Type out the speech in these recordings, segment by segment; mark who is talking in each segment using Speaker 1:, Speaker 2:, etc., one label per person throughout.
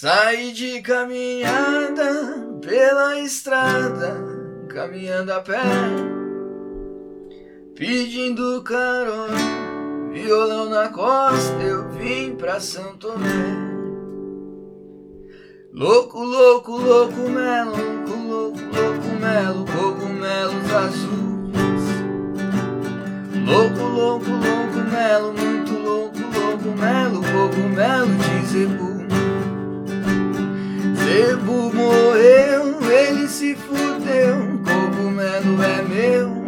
Speaker 1: Saí de caminhada pela estrada, caminhando a pé, pedindo carona, violão na costa, eu vim pra Santo Tomé. Louco, louco, louco, melo, louco, louco, louco, melo, cogumelos azuis. Louco, louco, louco, melo, muito louco, louco, melo, cogumelo de zebu. Zebu morreu, ele se fudeu, cogumelo é meu.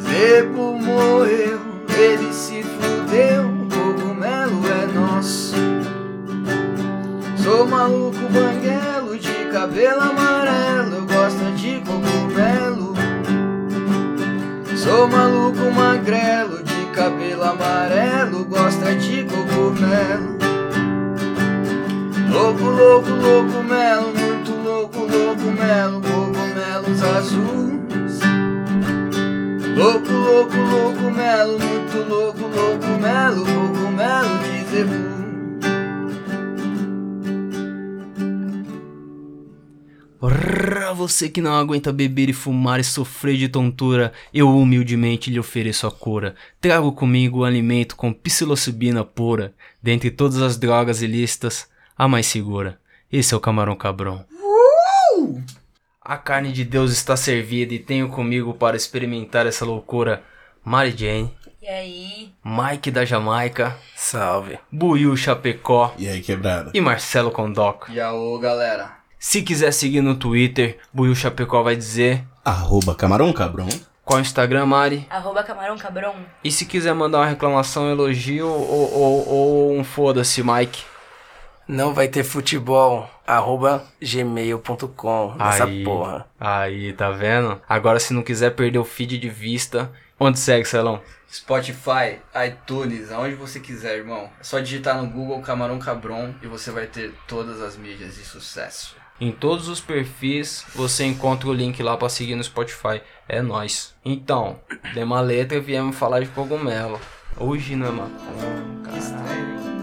Speaker 1: Zebu morreu, ele se fudeu, cogumelo é nosso. Sou maluco banguelo de cabelo amarelo, eu gosto de cogumelo. Sou maluco magrelo de cabelo amarelo, gosta de cogumelo. Louco, louco, louco, melo, muito louco, louco, melo, cogumelos azuis. Louco, louco, louco, melo, muito louco, louco, melo, cogumelo de zebu.
Speaker 2: Pra você que não aguenta beber e fumar e sofrer de tontura, eu humildemente lhe ofereço a cura. Trago comigo o alimento com psilocibina pura, dentre todas as drogas ilícitas, a mais segura. Esse é o camarão cabrão. A carne de Deus está servida e tenho comigo para experimentar essa loucura Mary Jane,
Speaker 3: E aí?
Speaker 2: Mike da Jamaica,
Speaker 4: Salve.
Speaker 2: Buiu Chapecó
Speaker 4: E aí, quebrada?
Speaker 2: e Marcelo Condoca.
Speaker 1: E aô, galera.
Speaker 2: Se quiser seguir no Twitter, Buiu Chapecó vai dizer
Speaker 4: Arroba Camarão Cabrão.
Speaker 2: qual o Instagram, Mari.
Speaker 3: Arroba camarão cabrão.
Speaker 2: E se quiser mandar uma reclamação, elogio ou, ou, ou um foda-se, Mike.
Speaker 5: Não vai ter futebol. Arroba gmail.com. Essa porra.
Speaker 2: Aí, tá vendo? Agora, se não quiser perder o feed de vista, onde segue, Celão?
Speaker 1: Spotify, iTunes, aonde você quiser, irmão. É só digitar no Google Camarão Cabron e você vai ter todas as mídias de sucesso.
Speaker 2: Em todos os perfis você encontra o link lá pra seguir no Spotify. É nóis. Então, dê uma letra e viemos falar de cogumelo. Hoje não é maconha, caralho.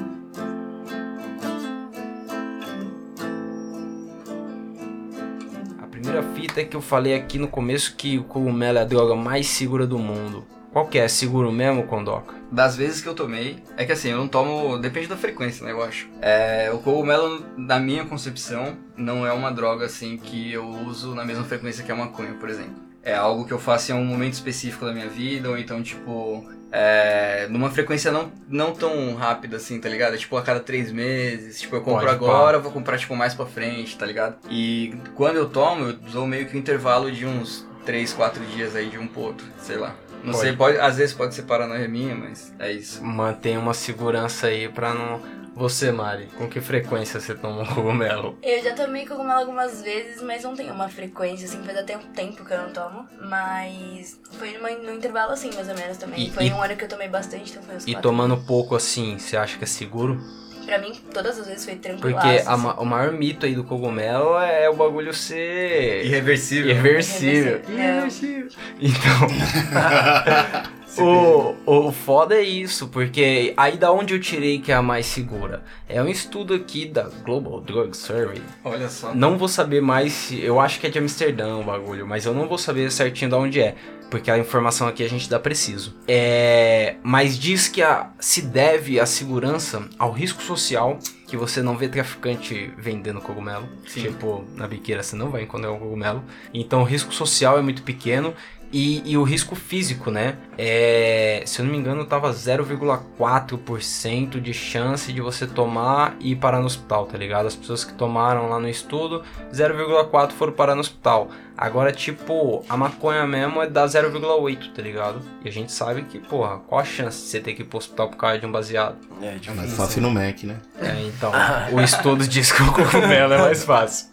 Speaker 2: Primeira fita é que eu falei aqui no começo que o cogumelo é a droga mais segura do mundo. Qual que é? Seguro mesmo, Condoca?
Speaker 1: Das vezes que eu tomei, é que assim, eu não tomo. Depende da frequência, né? Eu acho. É, o cogumelo, na minha concepção, não é uma droga assim que eu uso na mesma frequência que a maconha, por exemplo. É algo que eu faço em um momento específico da minha vida, ou então, tipo, é, numa frequência não, não tão rápida assim, tá ligado? Tipo, a cada três meses. Tipo, eu compro
Speaker 2: Pode,
Speaker 1: agora, vou comprar, tipo, mais pra frente, tá ligado? E quando eu tomo, eu dou meio que um intervalo de uns três, quatro dias aí de um pro outro, sei lá. Não
Speaker 2: Pode.
Speaker 1: sei, pode, às vezes pode ser paranoia minha, mas é isso.
Speaker 2: Mantém uma segurança aí pra não. Você, Mari, com que frequência você toma um cogumelo?
Speaker 3: Eu já tomei cogumelo algumas vezes, mas não tenho uma frequência, assim, faz até um tempo que eu não tomo. Mas foi numa, num intervalo assim, mais ou menos também.
Speaker 2: E-
Speaker 3: foi
Speaker 2: e-
Speaker 3: um ano que eu tomei bastante, então foi uns
Speaker 2: E
Speaker 3: quatro
Speaker 2: tomando pouco assim, você acha que é seguro?
Speaker 3: Pra mim, todas as vezes foi tranquilo.
Speaker 2: Porque a ma- o maior mito aí do cogumelo é o bagulho ser
Speaker 1: Irreversível.
Speaker 2: irreversível.
Speaker 3: Irreversível.
Speaker 2: Então, o, o foda é isso, porque aí da onde eu tirei que é a mais segura? É um estudo aqui da Global Drug Survey.
Speaker 1: Olha só.
Speaker 2: Não vou saber mais se. Eu acho que é de Amsterdã o bagulho, mas eu não vou saber certinho de onde é. Porque a informação aqui a gente dá preciso. É. Mas diz que a- se deve a segurança ao risco social que você não vê traficante vendendo cogumelo.
Speaker 1: Sim.
Speaker 2: Tipo, na biqueira você não vai encontrar um cogumelo. Então o risco social é muito pequeno. E, e o risco físico, né? É, se eu não me engano, tava 0,4% de chance de você tomar e parar no hospital, tá ligado? As pessoas que tomaram lá no estudo, 0,4 foram parar no hospital. Agora, tipo, a maconha mesmo é dar 0,8, tá ligado? E a gente sabe que, porra, qual a chance de você ter que ir pro hospital por causa de um baseado?
Speaker 5: É
Speaker 4: É
Speaker 5: difícil.
Speaker 4: mais fácil no Mac, né?
Speaker 2: É, então, o estudo diz que o cogumelo é mais fácil.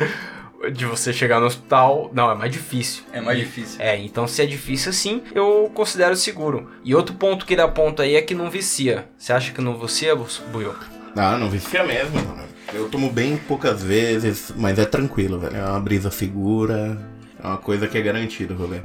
Speaker 2: De você chegar no hospital, não, é mais difícil.
Speaker 1: É mais difícil.
Speaker 2: É, então se é difícil assim, eu considero seguro. E outro ponto que ele aponta aí é que não vicia. Você acha que não vicia, Buiu?
Speaker 4: Ah, não vicia mesmo, mano. Eu tomo bem poucas vezes, mas é tranquilo, velho. É uma brisa segura. É uma coisa que é garantida, rolê.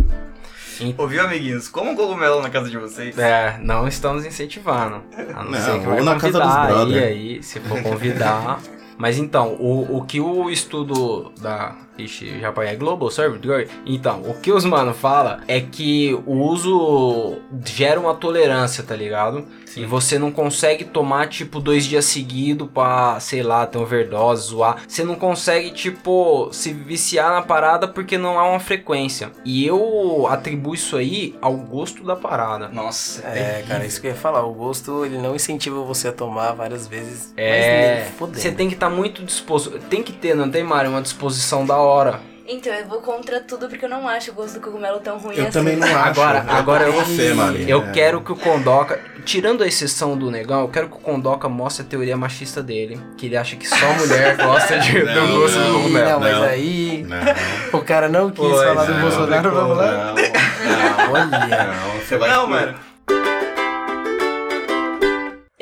Speaker 1: Ouviu, amiguinhos? Como um cogumelo na casa de vocês?
Speaker 2: É, não estamos incentivando. A não,
Speaker 4: Não,
Speaker 2: ser que
Speaker 4: ou
Speaker 2: vai
Speaker 4: na casa dos brother.
Speaker 2: aí, se for convidar. Mas então, o, o que o estudo da. Ixi, já é Global Server? Então, o que os mano fala é que o uso gera uma tolerância, tá ligado? E você não consegue tomar, tipo, dois dias seguidos pra, sei lá, ter overdose, zoar. Você não consegue, tipo, se viciar na parada porque não há uma frequência. E eu atribuo isso aí ao gosto da parada.
Speaker 1: Nossa,
Speaker 5: É, cara, isso que eu ia falar. O gosto, ele não incentiva você a tomar várias vezes.
Speaker 2: É, você tem que estar muito disposto. Tem que ter, não tem, Mário, uma disposição da hora.
Speaker 3: Então, eu vou contra tudo porque eu não acho o gosto do cogumelo tão ruim
Speaker 4: Eu
Speaker 3: assim.
Speaker 4: também não acho.
Speaker 2: Agora,
Speaker 4: Eu
Speaker 2: agora eu,
Speaker 4: você,
Speaker 2: eu
Speaker 4: É.
Speaker 2: quero que o Kondoka, tirando a exceção do negão, eu quero que o Kondoka mostre a teoria machista dele, que ele acha que só mulher gosta de, do
Speaker 4: Não,
Speaker 2: gosto do
Speaker 5: Ih,
Speaker 2: cogumelo.
Speaker 5: Não, mas
Speaker 4: Não.
Speaker 5: aí
Speaker 4: Não,
Speaker 5: o cara não quis
Speaker 2: Pois
Speaker 5: falar do
Speaker 4: não,
Speaker 5: Bolsonaro,
Speaker 4: não,
Speaker 5: vamos lá.
Speaker 4: não,
Speaker 5: Olha.
Speaker 4: não, você vai
Speaker 1: Não, mano.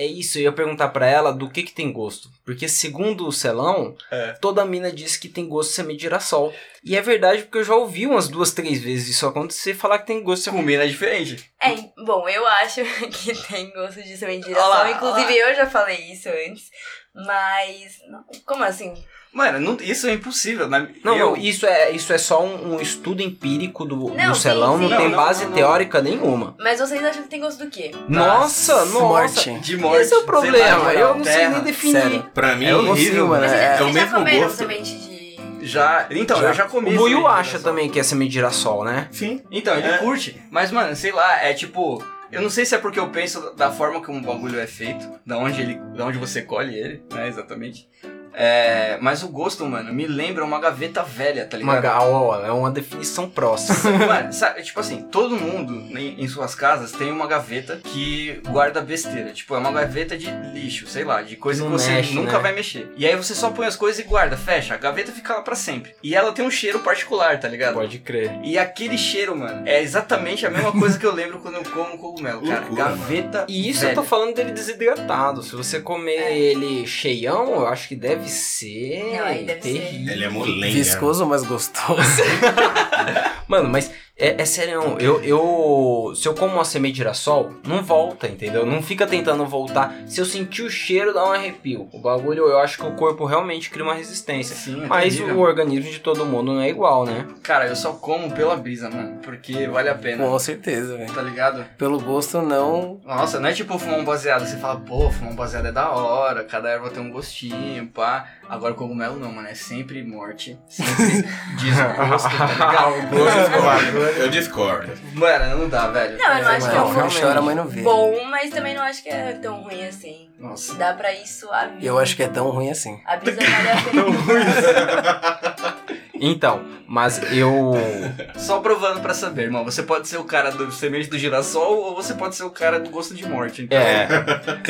Speaker 2: É isso, eu ia perguntar pra ela do que que tem gosto. Porque segundo o Celão,
Speaker 1: É.
Speaker 2: toda mina diz que tem gosto de semente de girassol. E é verdade porque eu já ouvi umas duas, três vezes isso acontecer, falar que tem gosto de semente
Speaker 1: Combina diferente.
Speaker 3: É, bom, eu acho que tem gosto de semente de girassol. Inclusive, eu já falei isso antes. Mas. Como assim?
Speaker 1: Mano, não- isso é impossível. Na,
Speaker 2: Não,
Speaker 1: eu,
Speaker 2: não, isso é, isso é só um, um estudo empírico do, do
Speaker 3: Não, sim,
Speaker 2: Celão,
Speaker 3: sim.
Speaker 2: não,
Speaker 1: Não,
Speaker 2: tem
Speaker 1: não,
Speaker 2: base
Speaker 1: não, não.
Speaker 2: teórica nenhuma.
Speaker 3: Mas vocês acham que tem gosto do quê?
Speaker 2: Nossa, nossa.
Speaker 5: Morte.
Speaker 1: de morte.
Speaker 2: Esse é o
Speaker 1: sei
Speaker 2: problema,
Speaker 1: lá,
Speaker 2: eu não sei
Speaker 1: terra.
Speaker 2: nem definir.
Speaker 5: Sério.
Speaker 4: Pra mim,
Speaker 1: É horrível,
Speaker 5: mano.
Speaker 3: Mas
Speaker 5: É,
Speaker 4: é o mesmo
Speaker 3: comeram
Speaker 4: gosto.
Speaker 3: semente de.
Speaker 1: Já. Então,
Speaker 5: Já.
Speaker 1: eu já comi.
Speaker 2: O Buiu acha também que é semente de girassol, né?
Speaker 4: Sim.
Speaker 1: Então, ele
Speaker 4: É.
Speaker 1: curte. Mas, mano, sei lá, é tipo. Eu não sei se é porque eu penso da forma que um bagulho é feito, da onde ele. Da onde você colhe ele, né, exatamente. É, mas o gosto, mano, me lembra uma gaveta velha, tá
Speaker 2: Uma,
Speaker 1: ligado?
Speaker 2: ga- ó, é uma definição próxima.
Speaker 1: Mano, sabe, tipo assim, todo mundo em, em suas casas tem uma gaveta que guarda besteira. Tipo, é uma gaveta de lixo, sei lá, de coisa
Speaker 2: Não
Speaker 1: que você
Speaker 2: mexe,
Speaker 1: nunca
Speaker 2: né?
Speaker 1: vai mexer. E aí você só põe as coisas e guarda, fecha. A gaveta fica lá pra sempre. E ela tem um cheiro particular, tá ligado?
Speaker 2: Pode crer.
Speaker 1: E aquele cheiro, mano, é exatamente a mesma coisa que eu lembro quando eu como cogumelo, cara.
Speaker 4: Loucura,
Speaker 1: gaveta.
Speaker 2: E isso
Speaker 1: velha.
Speaker 2: eu tô falando dele desidratado. Se você comer ele cheião, eu acho que deve ser
Speaker 3: Não, aí deve ser.
Speaker 2: terrível.
Speaker 4: Ele é molenga.
Speaker 5: Viscoso, mas gostoso.
Speaker 2: Mano, mas é, é sério, eu, eu. Se eu como uma semente de girassol, não volta, entendeu? Não fica tentando voltar. Se eu sentir o cheiro, dá um arrepio. O bagulho, eu acho que o corpo realmente cria uma resistência.
Speaker 1: Sim, é
Speaker 2: Mas
Speaker 1: terrível.
Speaker 2: o organismo de todo mundo não é igual, né?
Speaker 1: Cara, eu só como pela brisa, mano. Porque vale a pena.
Speaker 5: Com certeza, velho.
Speaker 1: Tá ligado?
Speaker 5: Pelo gosto, não.
Speaker 1: Nossa, não é tipo fumar um baseado. Você fala, pô, fumar um baseado é da hora, cada erva tem um gostinho, pá. Agora cogumelo não, mano. É sempre morte. Sempre desgosto, tá ligado?
Speaker 2: o gosto
Speaker 4: Eu discordo.
Speaker 1: Mano, não dá, velho.
Speaker 3: Não, eu não acho que é um gosto
Speaker 5: chora, mas não vê.
Speaker 3: bom, mas também não acho que é tão ruim assim.
Speaker 1: Nossa.
Speaker 3: Dá pra ir suave.
Speaker 5: Eu acho que é tão ruim assim.
Speaker 3: A brisa vale a pena.
Speaker 2: Então, mas eu.
Speaker 1: Só provando pra saber, irmão. Você pode ser o cara do semente do girassol ou você pode ser o cara do gosto de morte. Então,
Speaker 2: É.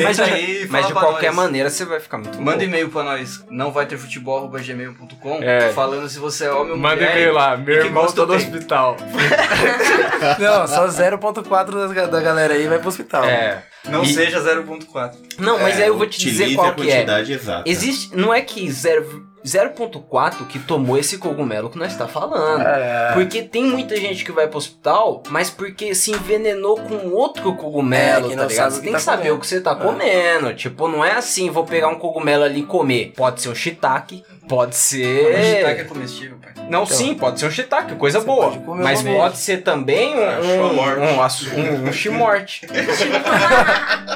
Speaker 2: Mas,
Speaker 1: aí,
Speaker 2: mas de qualquer
Speaker 1: nós.
Speaker 2: maneira você vai ficar muito
Speaker 1: Manda e-mail pra nós, não vai ter futebol.gmail.com,
Speaker 2: É.
Speaker 1: falando se você é homem ou
Speaker 2: Manda
Speaker 1: mulher.
Speaker 2: e-mail lá, meu irmão tá no
Speaker 1: tem.
Speaker 2: hospital.
Speaker 5: Não, só 0.4 da, da galera aí vai pro hospital.
Speaker 2: É.
Speaker 1: Não
Speaker 2: E-
Speaker 1: seja 0.4.
Speaker 2: Não, mas aí eu vou te dizer qual
Speaker 4: a
Speaker 2: que é.
Speaker 4: quantidade exata.
Speaker 2: Existe. Não é que zero- 0.4 que tomou esse cogumelo que nós está falando.
Speaker 5: É.
Speaker 2: Porque tem muita gente que vai pro hospital, mas porque se envenenou com outro cogumelo,
Speaker 5: É,
Speaker 2: tá
Speaker 5: não
Speaker 2: ligado?
Speaker 5: sabe
Speaker 2: Você
Speaker 5: o que
Speaker 2: tem
Speaker 5: tá
Speaker 2: que saber
Speaker 5: comendo.
Speaker 2: o que você tá comendo. Tipo, não é assim, vou pegar um cogumelo ali e comer. Pode ser um shiitake, pode ser.
Speaker 1: O shiitake é comestível, pai.
Speaker 2: Não,
Speaker 5: Então,
Speaker 2: sim, pode ser um shiitake, coisa boa.
Speaker 5: pode comer
Speaker 2: Mas pode ser também um,
Speaker 4: Ah,
Speaker 2: um, um, assu- um, um shimorte.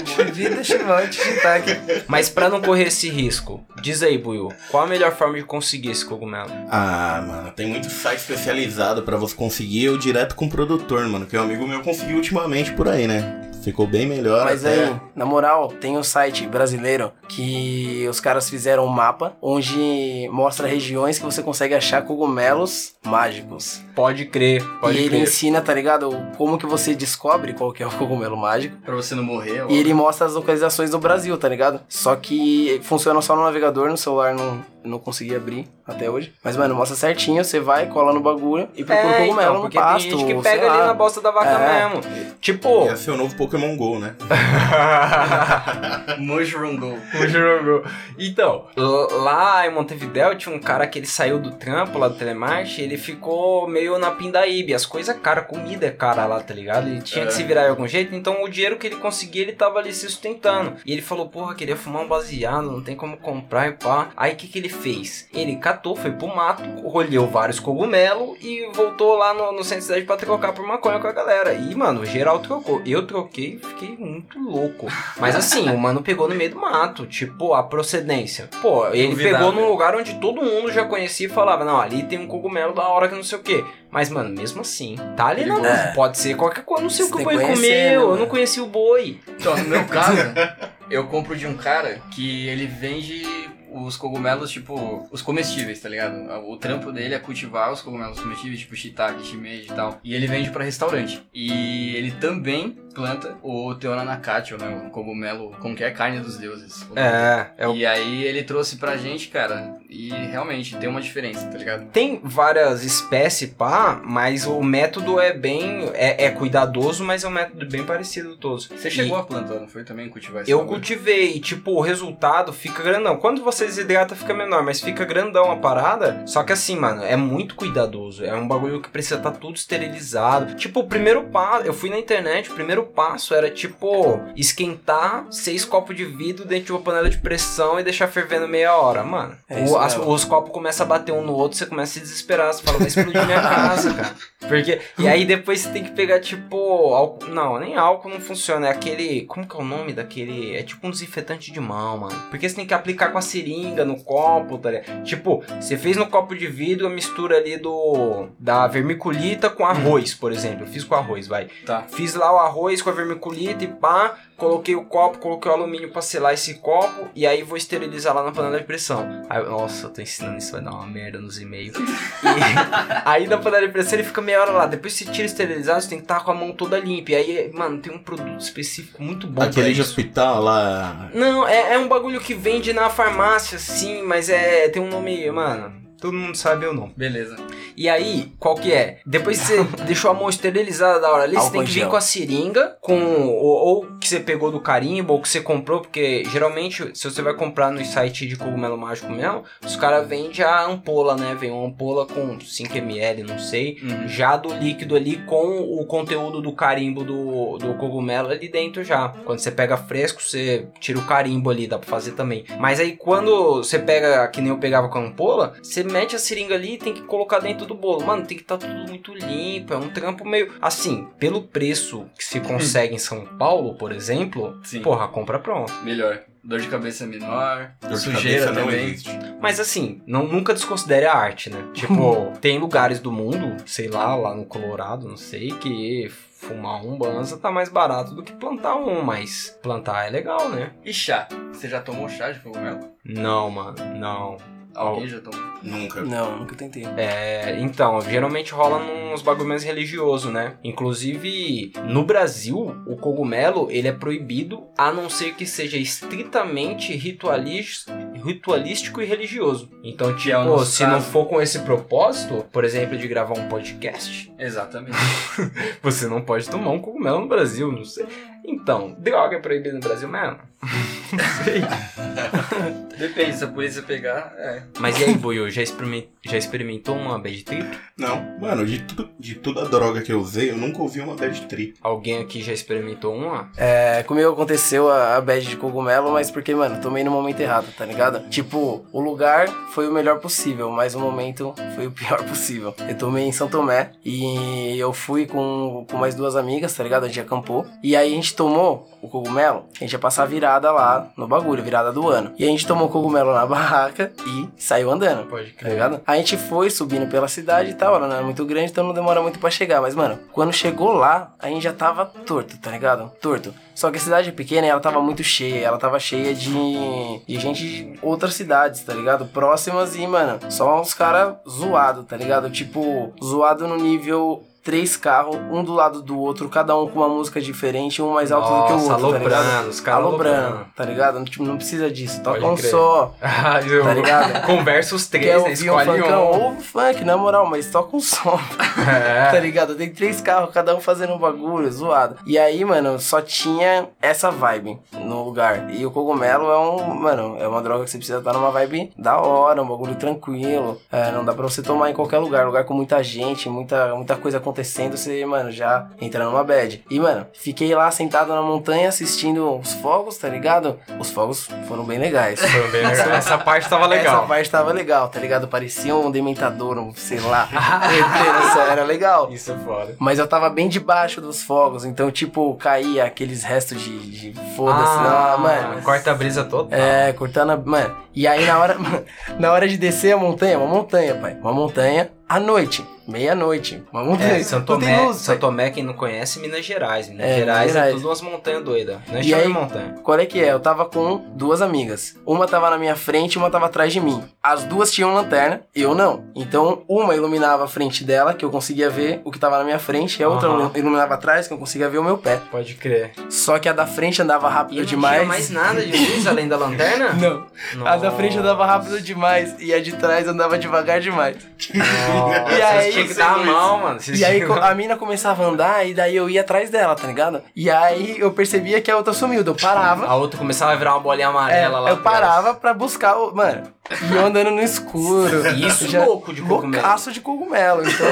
Speaker 5: Vida chimante, shiitake.
Speaker 2: Mas pra não correr esse risco, diz aí, Buiu, qual a melhor forma de conseguir esse cogumelo?
Speaker 4: Ah, mano, tem muito site especializado pra você conseguir eu direto com o produtor, mano. Que um amigo meu conseguiu ultimamente por aí, né? Ficou bem melhor.
Speaker 5: Mas
Speaker 4: até.
Speaker 5: aí, na moral, tem um site brasileiro que os caras fizeram um mapa onde mostra regiões que você consegue achar cogumelos mágicos.
Speaker 2: Pode crer, pode
Speaker 5: e ele
Speaker 2: crer.
Speaker 5: ensina, tá ligado? Como que você descobre qual que é o cogumelo mágico.
Speaker 1: Pra você não morrer, ó.
Speaker 5: E ele mostra as localizações do Brasil, tá ligado? Só que funciona só no navegador, no celular não, não consegui abrir até hoje. Mas, mano, mostra certinho, você vai, cola no bagulho e procura
Speaker 2: É,
Speaker 5: cogumelo
Speaker 2: então,
Speaker 5: no
Speaker 2: porque
Speaker 5: pasto.
Speaker 2: tem gente que pega ali
Speaker 5: lá.
Speaker 2: na bosta da vaca
Speaker 5: É.
Speaker 2: mesmo. Tipo,
Speaker 4: Ia ser o novo Pokémon GO, né?
Speaker 1: Mushroom Go.
Speaker 2: O jogo. Então, lá em Montevidéu tinha um cara que ele saiu do trampo lá do Telemarch, ele ficou meio na pindaíbe. As coisas é cara, comida é cara lá, tá ligado? Ele tinha
Speaker 1: É.
Speaker 2: que se virar de algum jeito, então o dinheiro que ele conseguia, ele tava ali se sustentando. E ele falou, porra, queria fumar um baseado, não tem como comprar e pá. Aí o que, que ele fez? Ele catou, foi pro mato, rolheu vários cogumelos e voltou lá no, no centro da cidade pra trocar por maconha com a galera. E, mano, geral trocou. Eu troquei e fiquei muito louco. Mas assim, o mano pegou no meio do mato, tipo, a procedência. Pô, ele
Speaker 1: Duvidável.
Speaker 2: pegou num lugar onde todo mundo já conhecia e falava, não, ali tem um cogumelo da hora que não sei o quê. Mas, mano, mesmo assim, tá ali na
Speaker 5: É.
Speaker 2: Pode ser qualquer coisa, não sei o
Speaker 5: Você
Speaker 2: que o boi
Speaker 5: que conhecer, né,
Speaker 2: comeu, eu não conheci o boi.
Speaker 1: Então, no meu caso, eu compro de um cara que ele vende os cogumelos, tipo, os comestíveis, tá ligado? O trampo dele é cultivar os cogumelos comestíveis, tipo shiitake, shimeji e tal. E ele vende pra restaurante. E ele também planta o Teona Nakatio, né? O cogumelo, como que é? Carne dos deuses.
Speaker 2: É, é o
Speaker 1: E aí ele trouxe pra gente, cara, e realmente tem uma diferença, tá ligado?
Speaker 2: Tem várias espécies, pá, mas o método é bem. É, é cuidadoso, mas é um método bem parecido todos.
Speaker 1: Você chegou
Speaker 2: E
Speaker 1: a plantar, não foi também cultivar esse
Speaker 2: Eu cultivei, tipo, o resultado fica grandão. Quando você desidrata, fica menor, mas fica grandão a parada. Só que assim, mano, é muito cuidadoso. É um bagulho que precisa estar tudo esterilizado. Tipo, o primeiro passo, eu fui na internet, o primeiro passo era, tipo, esquentar seis copos de vidro dentro de uma panela de pressão e deixar fervendo meia hora. Mano,
Speaker 5: É
Speaker 2: o- as- os copos começam a bater um no outro, você começa a se desesperar. Você fala, vai explodir minha casa, cara. Porque, e aí depois você tem que pegar, tipo, álcool. Não, nem álcool não funciona. É aquele. Como que é o nome daquele? É tipo um desinfetante de mão, mano. Porque você tem que aplicar com a seringa no copo, tá ligado? Tipo, você fez no copo de vidro a mistura ali do. Da vermiculita com arroz, por exemplo. Eu fiz com arroz, vai.
Speaker 1: Tá.
Speaker 2: Fiz lá o arroz com a vermiculita e pá. Coloquei o copo, coloquei o alumínio pra selar esse copo. E aí vou esterilizar lá na panela de pressão. Aí, nossa, eu tô ensinando isso, vai dar uma merda nos e-mails. E aí na panela de pressão ele fica meia hora lá. Depois você tira esterilizado, você tem que estar com a mão toda limpa. E aí, mano, tem um produto específico muito bom
Speaker 4: Aquele de
Speaker 2: isso.
Speaker 4: hospital lá.
Speaker 2: Não, é, é um bagulho que vende na farmácia, sim, mas é. Tem um nome, mano. Todo mundo sabe o nome.
Speaker 1: Beleza.
Speaker 2: E aí, qual que é? Depois que você deixou a mão esterilizada da hora ali, você tem que vir
Speaker 5: gel.
Speaker 2: com a seringa, com ou, ou que você pegou do carimbo, ou que você comprou, porque geralmente, se você vai comprar no site de cogumelo mágico mesmo, os caras vendem a ampola, né? Vem uma ampola com 5ml, não sei,
Speaker 1: Uhum.
Speaker 2: já do líquido ali com o conteúdo do carimbo do, do cogumelo ali dentro já. Quando você pega fresco, você tira o carimbo ali, dá pra fazer também. Mas aí quando você pega, que nem eu pegava com a ampola, você mete a seringa ali e tem que colocar dentro do bolo. Mano, tem que estar tudo muito limpo, é um trampo meio... Assim, pelo preço que se consegue em São Paulo, por exemplo,
Speaker 1: Sim.
Speaker 2: porra, compra pronto.
Speaker 1: Melhor. Dor de cabeça menor,
Speaker 4: Dor
Speaker 1: sujeira
Speaker 4: cabeça
Speaker 1: também.
Speaker 4: existe.
Speaker 2: Mas assim, não, nunca desconsidere a arte, né? Tipo, tem lugares do mundo, sei lá, lá no Colorado, não sei, que fumar um banza tá mais barato do que plantar um, mas plantar é legal, né?
Speaker 1: E chá? Você já tomou chá de cogumelo?
Speaker 2: Não, mano, não.
Speaker 1: Alguém já tomou?
Speaker 4: Nunca.
Speaker 5: Não, nunca tentei.
Speaker 2: É, então, geralmente rola nos bagulho mais religioso, né? Inclusive, no Brasil, o cogumelo, ele é proibido a não ser que seja estritamente ritualis- ritualístico e religioso. Então,
Speaker 1: é
Speaker 2: tipo,
Speaker 1: nosso
Speaker 2: se não
Speaker 1: caso.
Speaker 2: for com esse propósito, por exemplo, de gravar um podcast,
Speaker 1: Exatamente.
Speaker 2: você não pode tomar um cogumelo no Brasil, não sei. Então, droga é proibida no Brasil mesmo?
Speaker 1: Depende, se a polícia pegar, é.
Speaker 2: Mas e aí, Boiô, já, experimen- já experimentou uma bad trip?
Speaker 4: Não, mano, de, tudo, de toda a droga que eu usei, eu nunca ouvi uma bad trip.
Speaker 2: Alguém aqui já experimentou uma?
Speaker 5: É, comigo aconteceu a, a bad de cogumelo, mas porque, mano, tomei no momento errado, tá ligado? Tipo, o lugar foi o melhor possível, mas o momento foi o pior possível. Eu tomei em São Tomé e eu fui com, com mais duas amigas, tá ligado? A gente acampou. E aí a gente tomou o cogumelo, a gente ia passar virada lá no bagulho, virada do ano. E a gente tomou o cogumelo na barraca e saiu andando.
Speaker 2: Pode
Speaker 5: Tá ligado? A gente foi subindo pela cidade e tal, ela não era muito grande, então não demora muito pra chegar. Mas, mano, quando chegou lá, a gente já tava torto, tá ligado? Torto. Só que a cidade pequena ela tava muito cheia. Ela tava cheia de, de gente de outras cidades, tá ligado? Próximas e, mano, só uns caras zoados, tá ligado? Tipo, zoado no nível três carros, um do lado do outro, cada um com uma música diferente, um mais alto do que o
Speaker 2: Nossa,
Speaker 5: outro, tá ligado?
Speaker 2: aloprando, os caras
Speaker 5: aloprando. tá ligado? Não, tipo, não precisa disso, toca
Speaker 2: Pode
Speaker 5: um
Speaker 2: crer.
Speaker 5: só.
Speaker 2: Ah, eu-
Speaker 5: Tá ligado?
Speaker 2: Conversa os três, né?
Speaker 5: um
Speaker 2: Escolhe
Speaker 5: funkão?
Speaker 2: um.
Speaker 5: Ouve funk, na moral, mas toca um som. tá
Speaker 2: É.
Speaker 5: ligado? Tem três carros, cada um fazendo um bagulho, zoado. E aí, mano, só tinha essa vibe no lugar. E o cogumelo é um, mano, é uma droga que você precisa estar numa vibe da hora, um bagulho tranquilo. É, não dá pra você tomar em qualquer lugar. Lugar com muita gente, muita, muita coisa acontecendo, você, mano, já entra numa bad. E, mano, fiquei lá sentado na montanha assistindo os fogos, tá ligado? Os fogos foram bem legais.
Speaker 2: Foi bem legal. Essa parte tava legal.
Speaker 5: Essa parte tava legal, tá ligado? Parecia um dementador, um, sei lá. Isso era legal.
Speaker 2: Isso é foda.
Speaker 5: Mas eu tava bem debaixo dos fogos, então, tipo, caía aqueles restos de, de foda-se. Ah, mano.
Speaker 2: Corta a brisa toda.
Speaker 5: É, cortando a. Mano, e aí na hora, na hora de descer a montanha, uma montanha, pai. Uma montanha à noite. Meia-noite. Montanha.
Speaker 2: É, São
Speaker 5: não tem
Speaker 2: Tomé,
Speaker 5: luz,
Speaker 2: São. Tomé, quem não conhece, Minas Gerais. Minas
Speaker 5: É,
Speaker 2: Gerais
Speaker 5: Minas
Speaker 2: é tudo umas montanhas doidas. Não é
Speaker 5: E aí-
Speaker 2: montanha.
Speaker 5: Qual é que é? Eu tava com duas amigas. Uma tava na minha frente e uma tava atrás de mim. As duas tinham lanterna, eu não. Então, uma iluminava a frente dela, que eu conseguia ver o que tava na minha frente, e a outra
Speaker 2: Aham.
Speaker 5: iluminava atrás, que eu conseguia ver o meu pé.
Speaker 2: Pode crer.
Speaker 5: Só que a da frente andava
Speaker 2: E
Speaker 5: rápido
Speaker 2: não
Speaker 5: demais.
Speaker 2: tinha mais nada de luz além da lanterna?
Speaker 5: Não. A da frente
Speaker 2: Nossa.
Speaker 5: andava rápido demais e a de trás andava devagar demais. E aí,
Speaker 2: tinham que dar a mão, mano. Vocês
Speaker 5: E aí a mina começava a andar e daí eu ia atrás dela, tá ligado? E aí eu percebia que a outra sumiu, eu parava.
Speaker 2: A outra começava a virar uma bolinha
Speaker 5: É,
Speaker 2: amarela lá
Speaker 5: eu
Speaker 2: atrás.
Speaker 5: parava pra buscar o. Mano, e eu andando no escuro.
Speaker 2: Isso louco de cogumelo.
Speaker 5: Loucaço de cogumelo. Então,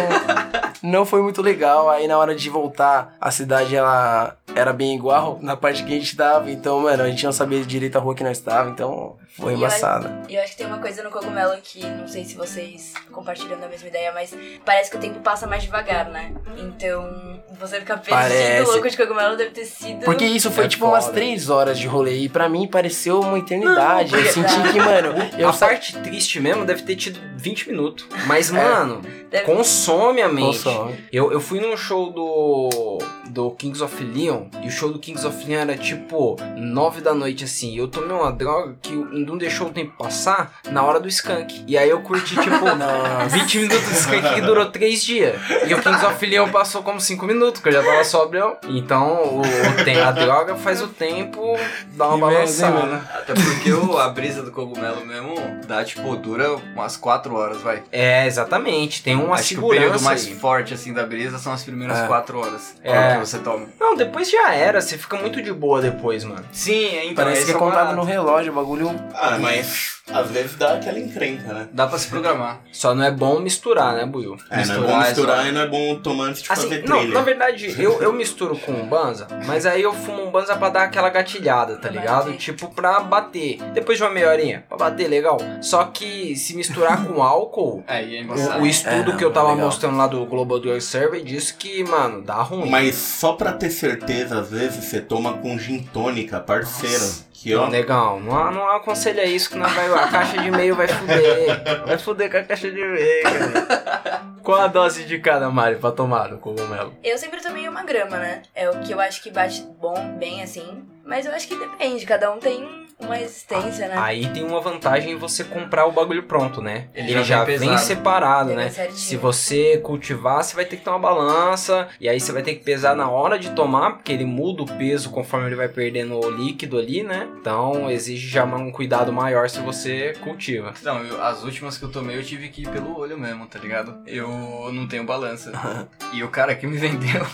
Speaker 5: não foi muito legal. Aí na hora de voltar, a cidade ela era bem igual na parte que a gente tava. Então, mano, a gente não sabia direito a rua que nós tava. Então, foi
Speaker 3: eu-
Speaker 5: embaçada.
Speaker 3: E eu acho que tem uma coisa no cogumelo que não sei se vocês compartilham da mesma ideia, mas parece que o tempo passa mais devagar, né? Então, você ficar perdido
Speaker 5: Parece.
Speaker 3: louco de cogumelo deve ter sido.
Speaker 5: Porque isso foi
Speaker 2: É
Speaker 5: tipo umas
Speaker 2: foda.
Speaker 5: três horas de rolê. E pra mim pareceu uma eternidade.
Speaker 3: Não,
Speaker 5: eu senti que, mano, eu
Speaker 2: a
Speaker 5: sa-
Speaker 2: parte triste mesmo deve ter tido 20 minutos. Mas,
Speaker 5: É.
Speaker 2: mano,
Speaker 3: Deve-
Speaker 2: consome a mente.
Speaker 5: Consome.
Speaker 2: Eu, eu fui num show do, do Kings of Leon e o show do Kings of Leon era tipo 9 da noite assim. E eu tomei uma droga que não deixou o tempo passar na hora do skunk. E aí eu curti tipo 20 minutos de skunk que durou 3 dias. E o Kings of Leon passou como 5 minutos, que eu já tava sóbrio. Então o, o tem, a droga faz o tempo dar uma balançada.
Speaker 5: mano?
Speaker 1: Até porque o- a brisa do cogumelo mesmo dá, tipo, dura umas 4 horas, vai.
Speaker 2: É, exatamente. Tem uma
Speaker 1: Acho que o período
Speaker 2: segurança
Speaker 1: mais
Speaker 2: aí.
Speaker 1: forte, assim, da brisa são as primeiras
Speaker 5: É.
Speaker 1: 4 horas.
Speaker 2: É.
Speaker 1: É. o que você toma.
Speaker 2: Não, depois já era. Você fica muito de boa depois, mano.
Speaker 1: Sim, então
Speaker 5: Parece que é
Speaker 1: o
Speaker 5: contado
Speaker 1: barato.
Speaker 5: no relógio, o bagulho.
Speaker 4: Ah, mas às vezes dá aquela encrenca, né?
Speaker 1: Dá pra se programar.
Speaker 2: Só não é bom misturar, né, Buiu?
Speaker 4: É, não é bom
Speaker 1: Misturar é
Speaker 4: misturar
Speaker 1: só-
Speaker 4: e não é bom tomar antes de
Speaker 2: Assim,
Speaker 4: fazer
Speaker 2: não,
Speaker 4: trilha.
Speaker 2: na verdade, eu, eu misturo com um banza, mas aí eu fumo um banza pra dar aquela gatilhada, tá ligado? Tipo, pra bater. Depois de uma meia horinha, pra bater, legal. Só que se misturar com álcool,
Speaker 1: Aí é
Speaker 2: o, o estudo
Speaker 5: É,
Speaker 2: que eu tava
Speaker 5: legal.
Speaker 2: mostrando lá do Global Drug Survey disse que, mano, dá ruim.
Speaker 4: Mas só pra ter certeza, às vezes você toma com gin tônica, parceiro. Que
Speaker 2: Não,
Speaker 4: ó,
Speaker 2: negão, não, não aconselha isso que não vai, a caixa de meio vai fuder. Vai fuder com a caixa de meio, cara. Qual a dose de cada, Mari, pra tomar no cogumelo?
Speaker 3: Eu sempre tomei uma grama, né? É o que eu acho que bate bom, bem assim. Mas eu acho que depende, cada um tem uma resistência, né?
Speaker 2: Aí tem uma vantagem em você comprar o bagulho pronto, né?
Speaker 1: Ele
Speaker 2: Ele,
Speaker 1: já vem
Speaker 2: vem separado,
Speaker 3: Ele
Speaker 2: né? Se você cultivar, você vai ter que ter uma balança. E aí você vai ter que pesar na hora de tomar, porque ele muda o peso conforme ele vai perdendo o líquido ali, né? Então exige já um cuidado maior se você cultiva.
Speaker 1: Não, eu- as últimas que eu tomei eu tive que ir pelo olho mesmo, tá ligado? Eu não tenho balança. e o cara que me vendeu,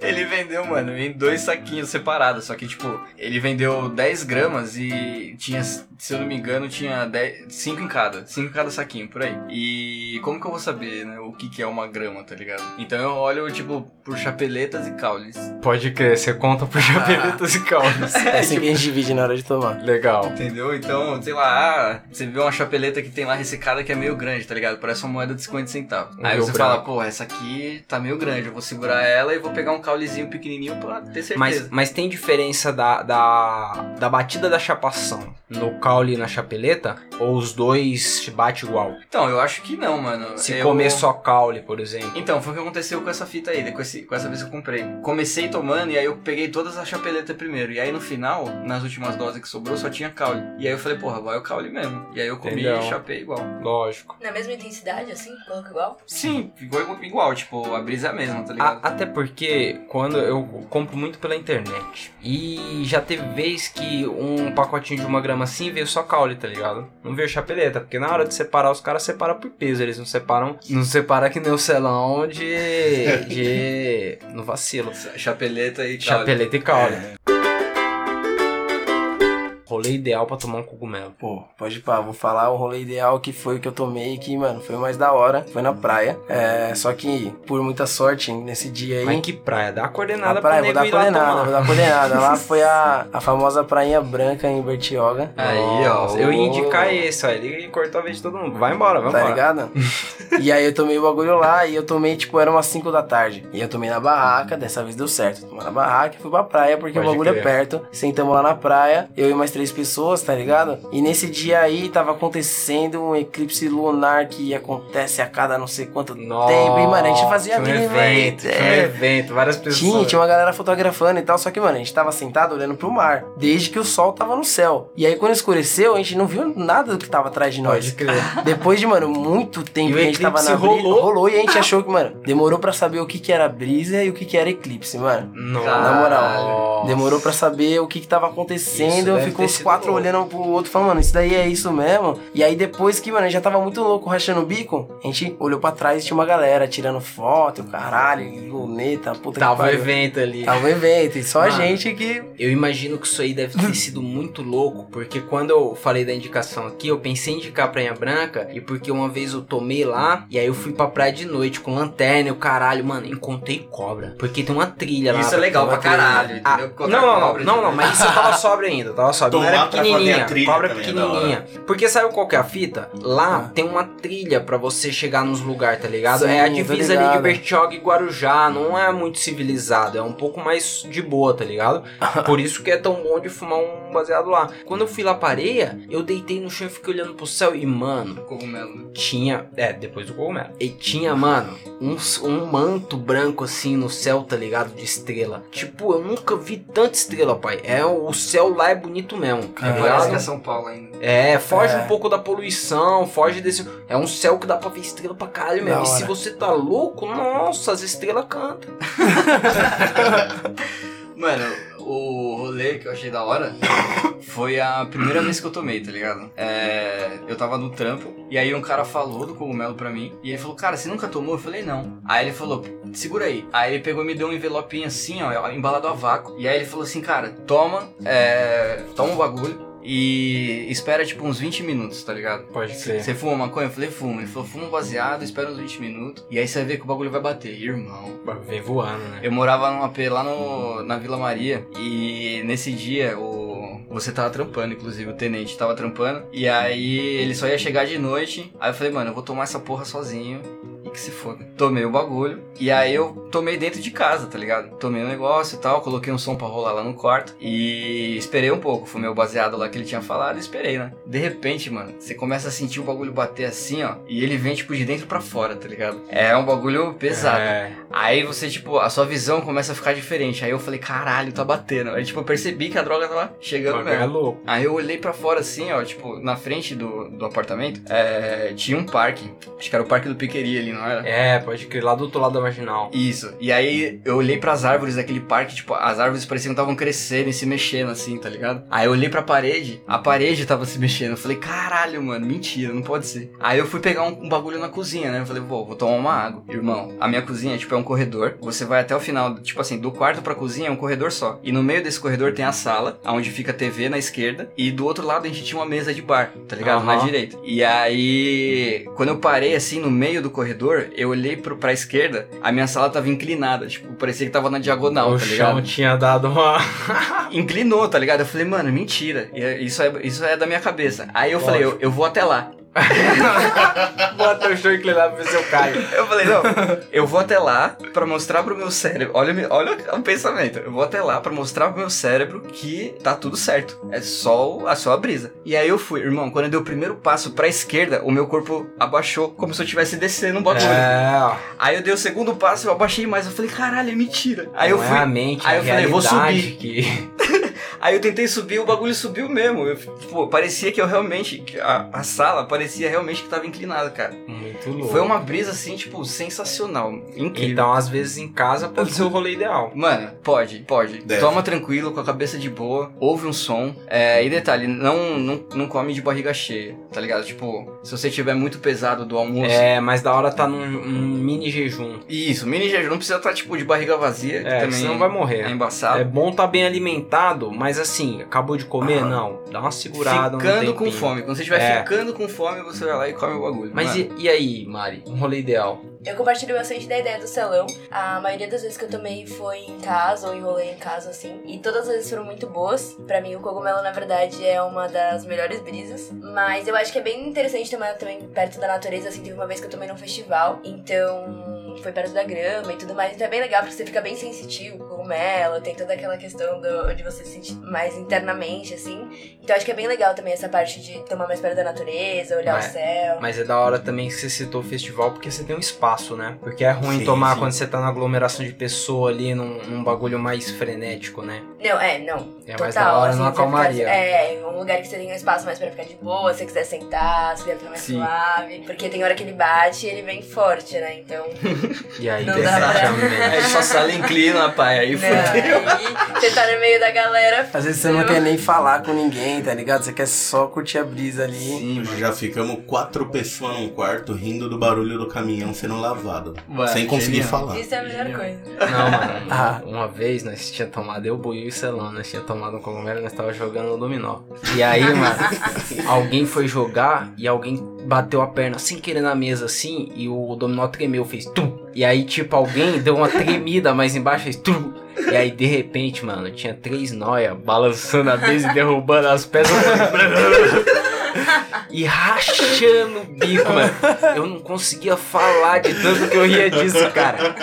Speaker 1: ele vendeu, mano, em dois saquinhos separados. Só que, tipo, ele vendeu 10 gramas e tinha, se eu não me engano, tinha 10, 5 em cada. 5 em cada saquinho, por aí. E como que eu vou saber, né, o que, que é uma grama, tá ligado? Então eu olho, tipo, por chapeletas e caules.
Speaker 2: Pode crer, você conta por chapeletas e caules.
Speaker 5: É assim que a gente divide na hora de tomar.
Speaker 2: Legal.
Speaker 1: Entendeu? Então, sei lá, ah, você vê uma chapeleta que tem lá ressecada que é meio grande, tá ligado? Parece uma moeda de 50 centavos.
Speaker 2: Um
Speaker 1: Aí você
Speaker 2: Branco.
Speaker 1: fala, pô, essa aqui tá meio grande, eu vou segurar ela e vou pegar um caulezinho pequenininho pra ter certeza.
Speaker 2: Mas, mas tem diferença da, da, da batida da chapação no caule e na chapeleta? Ou os dois bate igual?
Speaker 1: Então, eu acho que não, mano.
Speaker 2: Se
Speaker 1: eu...
Speaker 2: comer só caule, por exemplo.
Speaker 1: Então, foi o que aconteceu com essa fita aí, com, esse, com essa vez que eu comprei. Comecei tomando e aí eu peguei todas as chapeletas primeiro. E aí no final, nas últimas doses que sobrou, só tinha caule. E aí eu falei, porra, vai o caule mesmo. E aí eu comi
Speaker 2: Entendeu.
Speaker 1: e chapei igual.
Speaker 2: Lógico.
Speaker 3: Na mesma intensidade, assim? Coloca igual?
Speaker 1: Sim, ficou igual, igual, tipo, a brisa é a mesma, tá
Speaker 2: A-
Speaker 1: ligado?
Speaker 2: até porque quando eu compro muito pela internet. E já teve vez que um pacotinho de uma grama assim veio só caule, tá ligado? Não veio chapeleta. Porque na hora de separar, os caras separam por peso. Eles não separam. Não separa que nem o celão de. de. no vacilo.
Speaker 1: Chapeleta e caule.
Speaker 2: Chapeleta e caule. Rolê ideal pra tomar um cogumelo.
Speaker 5: Pô, pode pá, vou falar o rolê ideal que foi o que eu tomei que, mano, foi o mais da hora. Foi na praia. É, só que, por muita sorte, nesse dia aí.
Speaker 2: Mas que praia? Dá a
Speaker 5: Na
Speaker 2: coordenada
Speaker 5: praia,
Speaker 2: pra
Speaker 5: vou dar
Speaker 2: ir lá
Speaker 5: coordenada,
Speaker 2: tomar.
Speaker 5: vou dar coordenada. Lá foi a, a famosa Prainha Branca em Bertioga.
Speaker 1: Aí, ó.
Speaker 2: Eu ia indicar esse, ó. Ele cortou a vez de todo mundo. Vai embora, vai
Speaker 5: Tá
Speaker 2: embora.
Speaker 5: ligado? e aí eu tomei o bagulho lá e eu tomei, tipo, era umas 5 da tarde. E eu tomei na barraca, dessa vez deu certo. Tomei na barraca e fui pra praia, porque
Speaker 2: Pode
Speaker 5: o bagulho
Speaker 2: crer.
Speaker 5: é perto. Sentamos lá na praia, eu e mais três pessoas, tá ligado? E nesse dia aí tava acontecendo um eclipse lunar que acontece a cada não sei quanto
Speaker 2: Nossa,
Speaker 5: tempo. E, mano, a gente fazia
Speaker 2: um
Speaker 5: aquele
Speaker 2: evento. Tinha um
Speaker 5: é.
Speaker 2: evento, várias pessoas.
Speaker 5: Tinha, tinha uma galera fotografando e tal, só que, mano, a gente tava sentado olhando pro mar, desde que o sol tava no céu. E aí, quando escureceu, a gente não viu nada do que tava atrás de nós.
Speaker 2: Pode crer.
Speaker 5: Depois de, mano, muito tempo que a gente tava na brisa,
Speaker 2: rolou.
Speaker 5: rolou e a gente achou que, mano, demorou pra saber o que que era brisa e o que que era eclipse, mano.
Speaker 2: Nossa.
Speaker 5: Na moral, demorou pra saber o que que tava
Speaker 2: Isso
Speaker 5: acontecendo.
Speaker 2: deve
Speaker 5: Ficou os quatro
Speaker 2: louco.
Speaker 5: olhando um pro outro, falando, mano, isso daí é isso mesmo. E aí, depois que, mano, a gente já tava muito louco rachando o bico, a gente olhou pra trás e tinha uma galera tirando foto, caralho, luneta, puta
Speaker 2: Tava
Speaker 5: que
Speaker 2: o
Speaker 5: pariu.
Speaker 2: evento ali.
Speaker 5: Tava um evento, e só a
Speaker 2: Mano.
Speaker 5: gente que.
Speaker 2: Eu imagino que isso aí deve ter sido muito louco, porque quando eu falei da indicação aqui, eu pensei em indicar a Praia Branca, e porque uma vez eu tomei lá, e aí eu fui pra praia de noite com lanterna e o caralho, mano, encontrei cobra. Porque tem uma trilha lá.
Speaker 1: Isso é legal pra caralho,
Speaker 2: Ah,
Speaker 1: entendeu?
Speaker 2: Não, não, não,
Speaker 1: cobra,
Speaker 2: não, não, mas isso tava sóbrio ainda, tava sóbrio. Não era pequenininha, cobra pequenininha. Porque sabe qual que é a fita? Lá
Speaker 5: Ah.
Speaker 2: tem uma trilha pra você chegar nos lugares, tá ligado?
Speaker 5: Sim,
Speaker 2: é a divisa ali de. Bertioga e Guarujá, não é muito civilizado, é um pouco mais de boa, tá ligado? Por isso que é tão bom de fumar um baseado lá. Quando eu fui lá pra areia, eu deitei no chão e fiquei olhando pro céu e, mano,
Speaker 1: Cogumelo. né?
Speaker 2: tinha. É, depois do cogumelo. E tinha, mano, um, um manto branco assim no céu, tá ligado? De estrela. Tipo, eu nunca vi tanta estrela, pai. É, o céu lá é bonito mesmo. Tá
Speaker 5: É,
Speaker 1: Parece que é São Paulo ainda.
Speaker 2: É, foge
Speaker 5: É.
Speaker 2: um pouco da poluição, foge desse. É um céu que dá pra ver estrela pra caralho mesmo.
Speaker 5: Da
Speaker 2: E se você tá louco, nossa, as estrelas cantam.
Speaker 1: Mano, o rolê que eu achei da hora foi a primeira vez que eu tomei, tá ligado? É, eu tava no trampo e aí um cara falou do cogumelo pra mim e ele falou, cara, você nunca tomou? Eu falei, não. Aí ele falou, segura aí. Aí ele pegou e me deu um envelopinho assim, ó, embalado a vácuo. E aí ele falou assim, cara, toma, é, toma o bagulho. E espera tipo uns 20 minutos, tá ligado?
Speaker 2: Pode
Speaker 1: Você fuma maconha? Eu falei, fumo. Ele falou, fuma um baseado, espera uns 20 minutos. E aí você vai ver que o bagulho vai bater. Irmão.
Speaker 2: Vem voando, né?
Speaker 1: Eu morava num AP lá no, na Vila Maria e nesse dia o você tava trampando, inclusive o tenente tava trampando e aí ele só ia chegar de noite. Aí eu falei, mano, eu vou tomar essa porra sozinho que se foda. Tomei o bagulho e aí eu tomei dentro de casa, tá ligado? Tomei o negócio e tal, coloquei um som pra rolar lá no quarto e esperei um pouco. Fumei o baseado lá que ele tinha falado e esperei, né? De repente, mano, você começa a sentir o bagulho bater assim, ó, e ele vem tipo de dentro pra fora, tá ligado? É um bagulho pesado.
Speaker 2: É.
Speaker 1: Aí você, tipo, a sua visão começa a ficar diferente. Aí eu falei, caralho, tá batendo. Aí, tipo, eu percebi que a droga tava chegando
Speaker 2: é
Speaker 1: mesmo.
Speaker 2: louco.
Speaker 1: Aí eu olhei pra fora assim, ó, tipo, na frente do, do apartamento, é, tinha um parque. Acho que era o parque do Piqueri ali, não era?
Speaker 2: É, pode crer, lá do outro lado da marginal.
Speaker 1: Isso. E aí eu olhei pras árvores daquele parque, tipo, as árvores pareciam que estavam crescendo e se mexendo assim, tá ligado? Aí eu olhei pra parede, a parede tava se mexendo. Eu falei, caralho, mano, mentira, não pode ser. Aí eu fui pegar um, um bagulho na cozinha, né? Eu falei, pô, vou tomar uma água. Irmão, a minha cozinha, tipo, é um corredor. Você vai até o final, tipo assim, do quarto pra cozinha é um corredor só. E no meio desse corredor tem a sala, onde fica a TV na esquerda. E do outro lado a gente tinha uma mesa de bar, tá ligado? Na
Speaker 2: Aham.
Speaker 1: direita. E aí, quando eu parei assim no meio do corredor, eu olhei pro, pra esquerda, a minha sala tava inclinada, tipo, parecia que tava na diagonal,
Speaker 2: o
Speaker 1: tá
Speaker 2: chão
Speaker 1: ligado?
Speaker 2: tinha dado uma.
Speaker 1: Inclinou, tá ligado? Eu falei, mano, mentira. É- Isso é, isso é da minha cabeça. Aí eu falei, eu, eu vou até lá.
Speaker 2: Bota o short lá pra ver se eu caio.
Speaker 1: Eu falei, não, eu vou até lá pra mostrar pro meu cérebro. Olha, olha o pensamento. Eu vou até lá pra mostrar pro meu cérebro que tá tudo certo. É só, a só a brisa. E aí eu fui, irmão, quando eu dei o primeiro passo pra esquerda, o meu corpo abaixou, como se eu estivesse descendo um bagulho.
Speaker 2: É.
Speaker 1: Aí eu dei o segundo passo, eu abaixei mais. Eu falei, caralho, é mentira. Aí eu
Speaker 2: Não
Speaker 1: fui.
Speaker 2: É a mente,
Speaker 1: aí
Speaker 2: a
Speaker 1: eu falei, vou subir.
Speaker 2: que.
Speaker 1: Aí eu tentei subir, o bagulho subiu mesmo. Eu, pô, parecia que eu realmente. A, a sala parecia realmente que tava inclinada, cara.
Speaker 2: Muito louco.
Speaker 1: foi uma brisa assim, tipo, sensacional. Incrível.
Speaker 2: Então, às vezes, em casa pode ser o rolê ideal.
Speaker 1: Mano, pode, pode.
Speaker 4: Deve.
Speaker 1: Toma tranquilo, com a cabeça de boa, ouve um som. É, e detalhe, não, não, não come de barriga cheia, tá ligado? Tipo, se você tiver muito pesado do almoço.
Speaker 2: É, mas da hora tá num, num mini jejum.
Speaker 1: Isso, mini jejum não precisa estar, tipo, de barriga vazia,
Speaker 2: É,
Speaker 1: também
Speaker 2: senão vai morrer.
Speaker 1: é embaçado.
Speaker 2: É bom tá bem alimentado, mas assim, acabou de comer? Não. Dá uma segurada, um
Speaker 1: ficando com
Speaker 2: tempinho.
Speaker 1: fome. Quando você estiver
Speaker 2: É.
Speaker 1: ficando com fome, você vai lá e come o bagulho.
Speaker 2: Mas e, e aí, Mari? Um rolê ideal?
Speaker 3: Eu compartilho bastante da ideia do salão. A maioria das vezes que eu tomei foi em casa ou enrolei em casa, assim. E todas as vezes foram muito boas. Pra mim, o cogumelo, na verdade, é uma das melhores brisas. Mas eu acho que é bem interessante tomar também perto da natureza, assim. Teve uma vez que eu tomei num festival. Então, foi perto da grama e tudo mais. Então é bem legal, porque você fica bem sensitivo com o cogumelo. Tem toda aquela questão do, de você se sentir mais internamente, assim. Então acho que é bem legal também essa parte de tomar mais perto da natureza, olhar
Speaker 2: Mas-
Speaker 3: o céu.
Speaker 2: Mas é da hora também que você citou o festival, porque você tem um espaço, né? Porque é ruim
Speaker 4: Sim,
Speaker 2: tomar
Speaker 4: sim.
Speaker 2: quando você tá na aglomeração de pessoa ali, num, num bagulho mais frenético, né?
Speaker 3: Não, é, não.
Speaker 2: É
Speaker 3: Total,
Speaker 2: mais da hora
Speaker 3: assim,
Speaker 2: numa
Speaker 3: você ficar-
Speaker 2: calmaria.
Speaker 3: é, um lugar que você tem um espaço mais pra ficar de boa, se você quiser sentar, se quiser ficar mais
Speaker 1: Sim.
Speaker 3: suave. Porque tem hora que ele bate e ele vem forte, né? Então.
Speaker 2: E aí,
Speaker 3: Não dá pra-.
Speaker 1: Aí sua sala inclina, pai. Aí
Speaker 3: aí você tá no meio da galera.
Speaker 5: Às vezes você não
Speaker 3: fudeu.
Speaker 5: quer nem falar com ninguém, tá ligado? Você quer só curtir a brisa ali.
Speaker 1: Sim.
Speaker 4: Já ficamos quatro pessoas num quarto rindo do barulho do caminhão sendo lavado.
Speaker 1: Mano,
Speaker 4: sem conseguir
Speaker 1: genial.
Speaker 4: falar.
Speaker 3: Isso é a melhor
Speaker 1: Genial.
Speaker 3: coisa.
Speaker 2: Não, mano, uma,
Speaker 5: Ah.
Speaker 2: uma vez nós tinha tomado, eu, Buiu e Celão, nós tinha tomado um cogumelo e nós tava jogando no dominó. E aí, mano, alguém foi jogar e alguém bateu a perna sem querer na mesa assim e o dominó tremeu, fez tum. E aí, tipo, alguém deu uma tremida mais embaixo, fez tum. E aí, de repente, mano, tinha três noia balançando a mesa e derrubando as peças. E rachando o bico, mano. Eu não conseguia falar de tanto que eu ria disso, cara.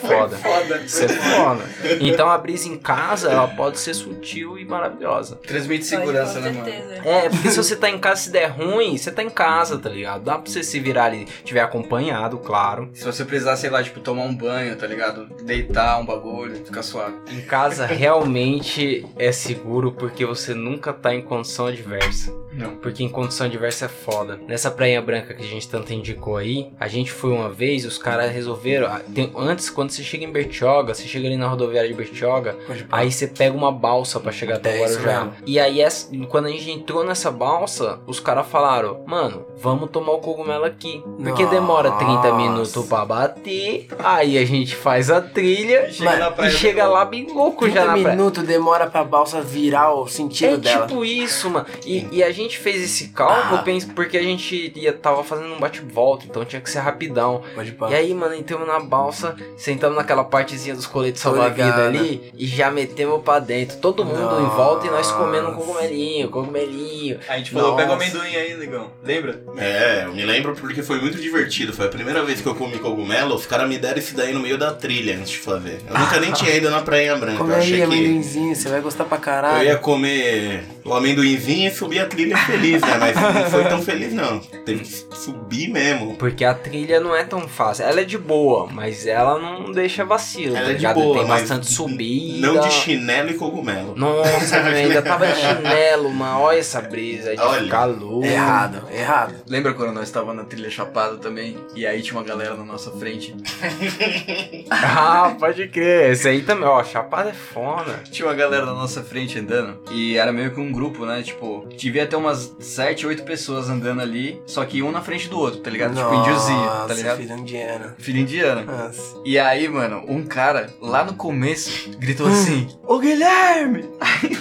Speaker 2: Foda.
Speaker 1: Foda.
Speaker 2: Isso é foda. Então a brisa em casa, ela pode ser sutil e maravilhosa.
Speaker 1: Transmite segurança, né, mano?
Speaker 3: certeza.
Speaker 2: É, porque se você tá em casa, se der ruim, você tá em casa, tá ligado? Dá pra você se virar ali, tiver acompanhado, claro.
Speaker 1: Se você precisar, sei lá, tipo, tomar um banho, tá ligado? Deitar um bagulho, ficar suave.
Speaker 2: Em casa realmente é seguro porque você nunca tá em condição adversa.
Speaker 1: Não.
Speaker 2: Porque em condição adversa é foda. Nessa praia branca que a gente tanto indicou aí, a gente foi uma vez, os caras resolveram. ah, tem- antes, quando você chega em Bertioga, você chega ali na rodoviária de Bertioga. Aí você pega uma balsa pra chegar até o
Speaker 5: É
Speaker 2: Guarujá. E aí, quando a gente entrou nessa balsa, os caras falaram: Mano, vamos tomar o cogumelo aqui. Porque
Speaker 5: Nossa.
Speaker 2: demora 30 minutos pra bater. Aí a gente faz a trilha
Speaker 1: Chega
Speaker 5: Mas-
Speaker 1: na praia.
Speaker 2: e chega lá bem louco já
Speaker 5: 30
Speaker 2: na praia.
Speaker 5: minutos demora pra balsa virar o sentido
Speaker 2: É
Speaker 5: dela.
Speaker 2: tipo isso, mano. E, e a gente fez esse cálculo
Speaker 5: Ah.
Speaker 2: penso, porque a gente ia, tava fazendo um bate-volta, então tinha que ser rapidão. E aí, mano, entramos na balsa, sentamos naquela partezinha dos coletes salva-vida ali e já metemos pra dentro. Todo mundo em volta e nós comendo um
Speaker 5: Nossa.
Speaker 2: cogumelinho, cogumelinho.
Speaker 1: A gente
Speaker 5: falou, pega o
Speaker 1: amendoim aí, negão. Lembra?
Speaker 4: É, eu me lembro porque foi muito divertido. Foi a primeira vez que eu comi cogumelo, os caras me deram esse daí no meio da trilha antes de fazer. Eu nunca nem tinha ido na Praia Branca.
Speaker 5: Come
Speaker 4: eu achei
Speaker 5: aí,
Speaker 4: que
Speaker 5: amendoinzinho, você vai gostar pra
Speaker 4: eu
Speaker 5: caralho.
Speaker 4: ia comer o amendoinzinho e subir a trilha feliz, né? Mas não foi tão feliz, não. Teve que subir mesmo.
Speaker 2: Porque a trilha não é tão fácil. Ela é de boa, mas ela não deixa vacilo,
Speaker 4: Ela
Speaker 2: tá
Speaker 4: é de
Speaker 2: ligado?
Speaker 4: boa,
Speaker 2: Tem
Speaker 4: mas
Speaker 2: bastante subida.
Speaker 4: Não de chinelo e cogumelo.
Speaker 2: Nossa, meu, ainda tava de chinelo, mano. Olha essa brisa de
Speaker 4: Olha.
Speaker 2: louco.
Speaker 5: Errado, errado.
Speaker 1: Lembra quando nós estávamos na trilha Chapada também? E aí tinha uma galera na nossa frente.
Speaker 2: Ah, pode crer. Esse aí também, ó. Chapada é foda.
Speaker 1: Tinha uma galera na nossa frente andando. E era meio que um grupo, né? Tipo, devia ter umas 7, 8 pessoas andando ali. Só que um na frente do outro, tá ligado? tipo, índiozinho, tá
Speaker 5: Nossa,
Speaker 1: ligado?
Speaker 5: filho indiano.
Speaker 1: Filho indiano.
Speaker 5: Nossa.
Speaker 1: E aí, mano, um cara lá no começo gritou assim: Ô Guilherme! Aí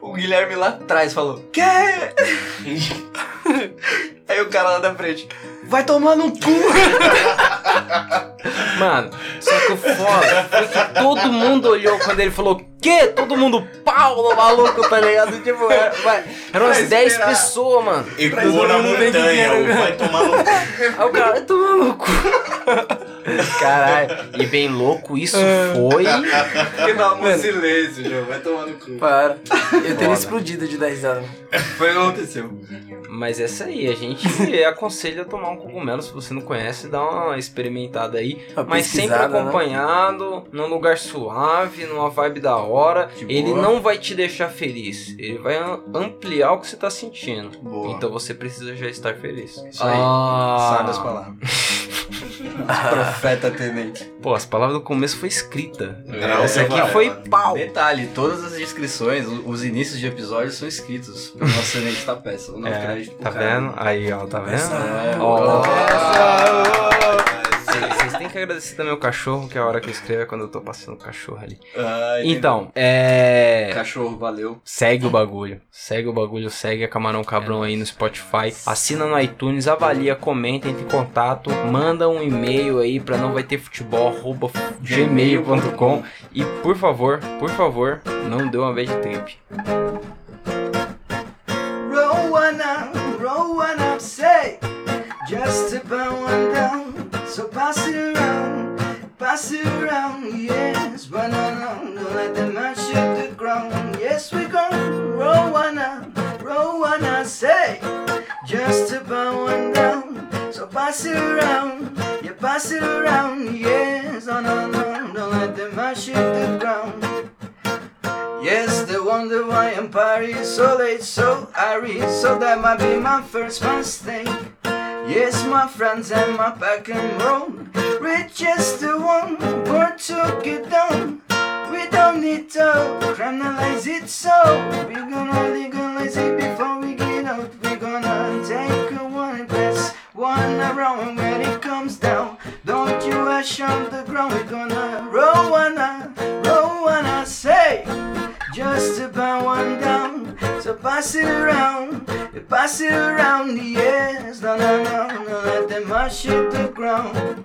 Speaker 1: o Guilherme lá atrás falou: Quê? Aí o cara lá da frente: Vai tomar no cu!
Speaker 2: Mano, só que o foda foi que todo mundo olhou quando ele falou que? Todo mundo Paulo maluco, tá ligado? Tipo, era, vai, eram umas
Speaker 1: Pra
Speaker 2: 10
Speaker 1: esperar.
Speaker 2: pessoas, mano.
Speaker 4: Na
Speaker 2: mundo vem de
Speaker 4: montanha, vai tomar no cu.
Speaker 2: Aí o cara vai tomar no cu. Caralho, e bem louco isso foi.
Speaker 1: Que dá um silêncio, João. Vai tomar no cu.
Speaker 5: Para. Eu teria explodido de dar risada.
Speaker 1: Foi o que aconteceu.
Speaker 2: Mas essa aí, a gente aconselha a tomar um cogumelo se você não conhece, dá uma experimentada aí.
Speaker 5: Uma
Speaker 2: Mas sempre
Speaker 5: né?
Speaker 2: acompanhado, num lugar suave, numa vibe da hora.
Speaker 1: De
Speaker 2: Ele
Speaker 1: boa.
Speaker 2: não vai te deixar feliz, ele vai am- ampliar o que você tá sentindo.
Speaker 1: Boa.
Speaker 2: Então você precisa já estar feliz.
Speaker 1: Isso aí.
Speaker 2: Ah.
Speaker 1: Sabe as palavras. Profeta tenente.
Speaker 2: Pô, as palavras do começo foi escrita.
Speaker 4: Grau
Speaker 2: Essa aqui
Speaker 4: elevado.
Speaker 2: foi pau.
Speaker 1: Detalhe, todas as descrições, o- os inícios de episódios são escritos pelo nosso tenente da peça. O nosso
Speaker 2: É,
Speaker 1: crédito pro
Speaker 2: tá
Speaker 1: cara.
Speaker 2: vendo? Aí, ó, tá vendo?
Speaker 1: É.
Speaker 2: Têm que agradecer também o cachorro, que é a hora que eu escrevo é quando eu tô passando o cachorro ali.
Speaker 1: Ah.
Speaker 2: Então, é.
Speaker 1: Cachorro, valeu.
Speaker 2: Segue o bagulho. Segue o bagulho, segue a Camarão Cabrão aí no Spotify. Assina no iTunes, avalia, comenta, entre em contato. Manda um e-mail aí pra não vai ter futebol, arroba gmail.com. E por favor, por favor, não dê uma bad trip.
Speaker 1: Roll one up, roll one up, say just about one down. Pass it around, yes. But no, no, don't let them mash at the ground. Yes, we gon' roll one up, roll one up, say just about one down. So pass it around, yeah, pass it around, yes. No, no, no, don't let them mash at the ground. Yes, they wonder why I'm Paris so late, so airy, so that might be my first mistake. Yes, my friends and my back and roll, rich as the one, born to get down. We don't need to criminalize it, so we're gonna legalize it before we get out. We're gonna take a one pass, one around, when it comes down, don't you rush on the ground. We're gonna roll one roll one say just about one down. So pass it around, you pass it around, yes. No, no, no, no, let them mash it the ground.